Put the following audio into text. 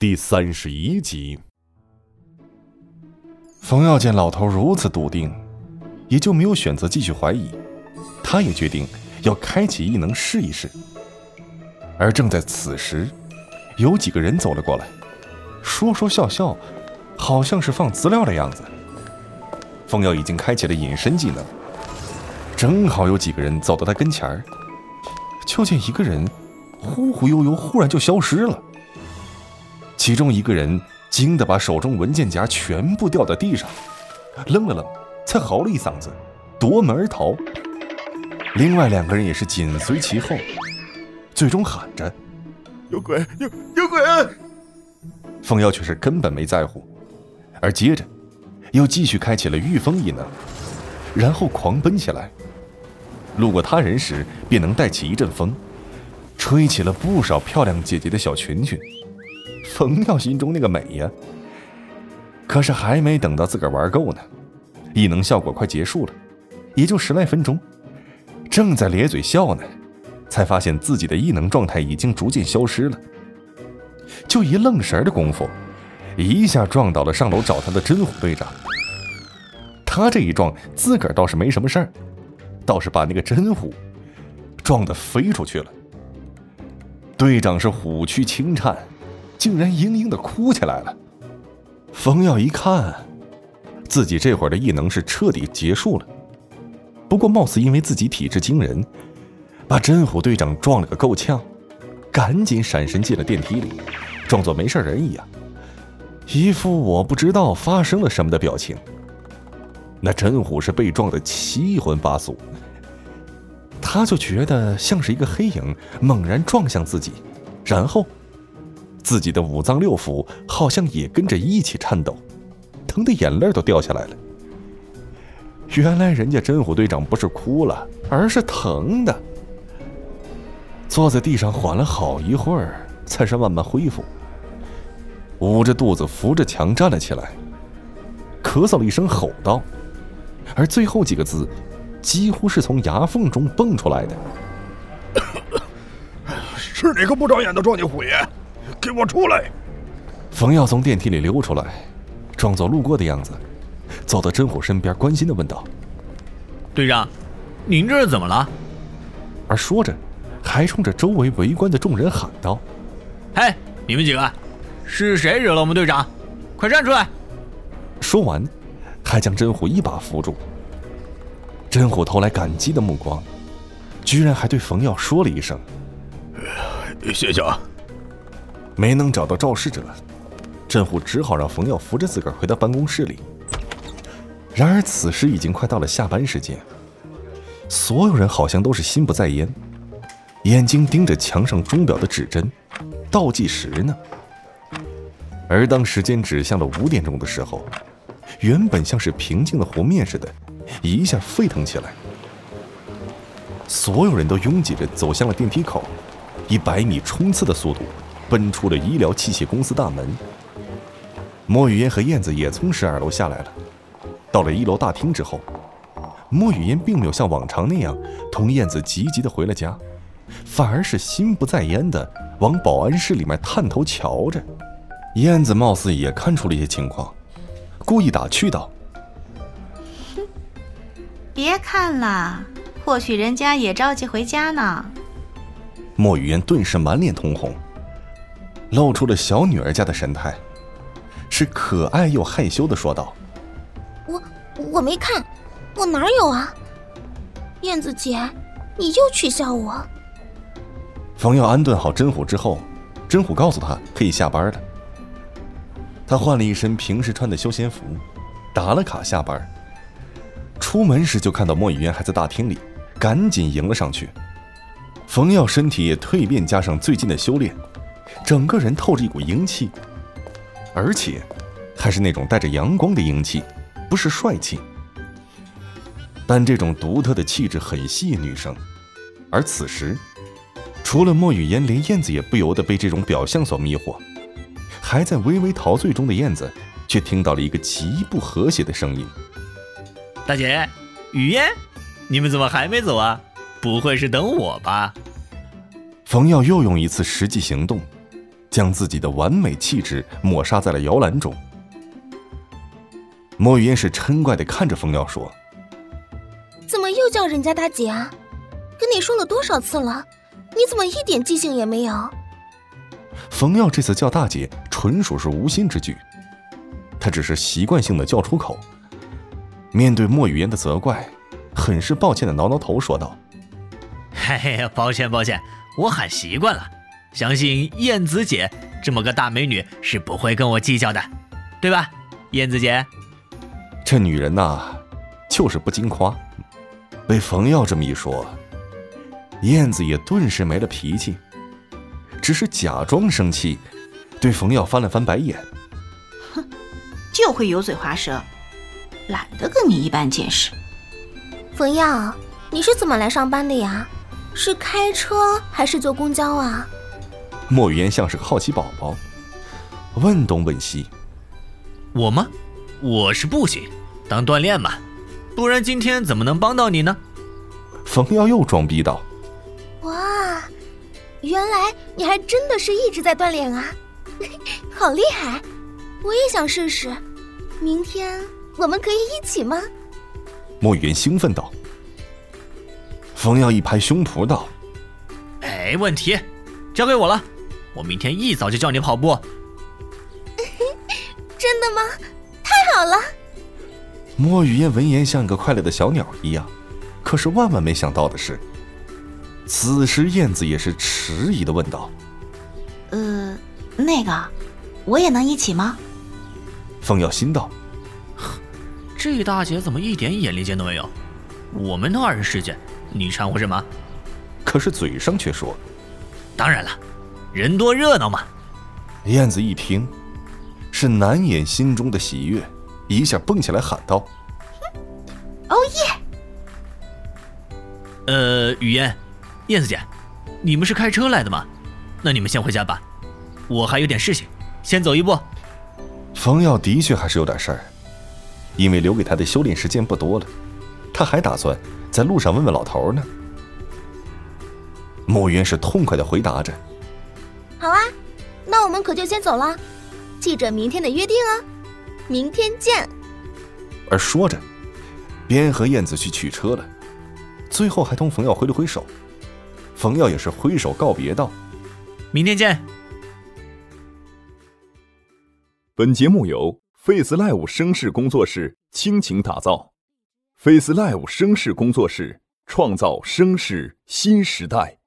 第三十一集。冯耀见老头如此笃定，也就没有选择继续怀疑。他也决定要开启异能试一试。而正在此时，有几个人走了过来，说说笑笑，好像是放资料的样子。冯耀已经开启了隐身技能，正好有几个人走到他跟前儿，就见一个人忽忽悠悠，忽然就消失了。其中一个人惊得把手中文件夹全部掉在地上，愣了愣，才嚎了一嗓子，夺门而逃。另外两个人也是紧随其后，最终喊着：“有鬼！有有鬼！”风妖却是根本没在乎，而接着又继续开启了御风异能，然后狂奔起来。路过他人时，便能带起一阵风，吹起了不少漂亮姐姐的小裙裙。冯耀心中那个美呀！可是还没等到自个儿玩够呢，异能效果快结束了，也就十来分钟。正在咧嘴笑呢，才发现自己的异能状态已经逐渐消失了。就一愣神儿的功夫，一下撞倒了上楼找他的真虎队长。他这一撞，自个儿倒是没什么事儿，倒是把那个真虎撞得飞出去了。队长是虎躯轻颤。竟然嘤嘤的哭起来了。冯耀一看，自己这会儿的异能是彻底结束了。不过，貌似因为自己体质惊人，把真虎队长撞了个够呛，赶紧闪身进了电梯里，装作没事人一样，一副我不知道发生了什么的表情。那真虎是被撞得七荤八素，他就觉得像是一个黑影猛然撞向自己，然后。自己的五脏六腑好像也跟着一起颤抖，疼的眼泪都掉下来了。原来人家真虎队长不是哭了，而是疼的。坐在地上缓了好一会儿，才是慢慢恢复。捂着肚子扶着墙站了起来，咳嗽了一声，吼道：“而最后几个字，几乎是从牙缝中蹦出来的。是哪个不长眼的撞你虎爷？”给我出来！冯耀从电梯里溜出来，装作路过的样子，走到真虎身边，关心的问道：“队长，您这是怎么了？”而说着，还冲着周围围观的众人喊道：“嘿，你们几个，是谁惹了我们队长？快站出来！”说完，还将真虎一把扶住。真虎投来感激的目光，居然还对冯耀说了一声：“谢谢啊。”没能找到肇事者，镇虎只好让冯耀扶着自个儿回到办公室里。然而此时已经快到了下班时间，所有人好像都是心不在焉，眼睛盯着墙上钟表的指针，倒计时呢。而当时间指向了五点钟的时候，原本像是平静的湖面似的，一下沸腾起来。所有人都拥挤着走向了电梯口，以百米冲刺的速度。奔出了医疗器械公司大门，莫雨嫣和燕子也从十二楼下来了。到了一楼大厅之后，莫雨嫣并没有像往常那样同燕子急急的回了家，反而是心不在焉的往保安室里面探头瞧着。燕子貌似也看出了一些情况，故意打趣道：“，别看了，或许人家也着急回家呢。”莫雨嫣顿时满脸通红。露出了小女儿家的神态，是可爱又害羞的说道：“我我没看，我哪有啊？燕子姐，你又取笑我。”冯耀安顿好真虎之后，真虎告诉他可以下班了。他换了一身平时穿的休闲服，打了卡下班。出门时就看到莫雨嫣还在大厅里，赶紧迎了上去。冯耀身体也蜕变，加上最近的修炼。整个人透着一股英气，而且还是那种带着阳光的英气，不是帅气。但这种独特的气质很吸引女生。而此时，除了莫雨嫣，连燕子也不由得被这种表象所迷惑。还在微微陶醉中的燕子，却听到了一个极不和谐的声音：“大姐，雨嫣，你们怎么还没走啊？不会是等我吧？”冯耀又用一次实际行动。将自己的完美气质抹杀在了摇篮中。莫雨嫣是嗔怪的看着冯耀说：“怎么又叫人家大姐啊？跟你说了多少次了，你怎么一点记性也没有？”冯耀这次叫大姐，纯属是无心之举，他只是习惯性的叫出口。面对莫雨嫣的责怪，很是抱歉的挠挠头说道：“嘿嘿，抱歉抱歉，我喊习惯了。相信燕子姐这么个大美女是不会跟我计较的，对吧，燕子姐？”这女人呐，就是不经夸。被冯耀这么一说，燕子也顿时没了脾气。只是假装生气，对冯耀翻了翻白眼。哼，就会油嘴滑舌，懒得跟你一般见识。冯耀，你是怎么来上班的呀？是开车还是坐公交啊？莫雨嫣像是个好奇宝宝，问东问西。我吗？我是步行，当锻炼嘛。不然今天怎么能帮到你呢？冯耀又装逼道。哇原来你还真的是一直在锻炼啊，好厉害！我也想试试，明天我们可以一起吗？莫言兴奋道。冯耀一拍胸脯道：“没问题，交给我了，我明天一早就叫你跑步。”真的吗？太好了！莫雨嫣闻言像个快乐的小鸟一样，可是万万没想到的是。此时，燕子也是迟疑的问道：“呃，那个，我也能一起吗？”凤耀心道：“这大姐怎么一点眼力见都没有？我们都二人世界，你掺和什么？”可是嘴上却说：“当然了，人多热闹嘛。”燕子一听，是难掩心中的喜悦，一下蹦起来喊道：“哦耶！”呃，雨嫣。燕子姐，你们是开车来的吗？那你们先回家吧，我还有点事情，先走一步。冯耀的确还是有点事儿，因为留给他的修炼时间不多了，他还打算在路上问问老头呢。莫渊是痛快的回答着：“好啊，那我们可就先走了，记着明天的约定啊，明天见。”而说着，边和燕子去取车了，最后还同冯耀挥了挥手。冯耀也是挥手告别道：“明天见。”本节目由 Face Live 声势工作室倾情打造，Face Live 声势工作室创造声势新时代。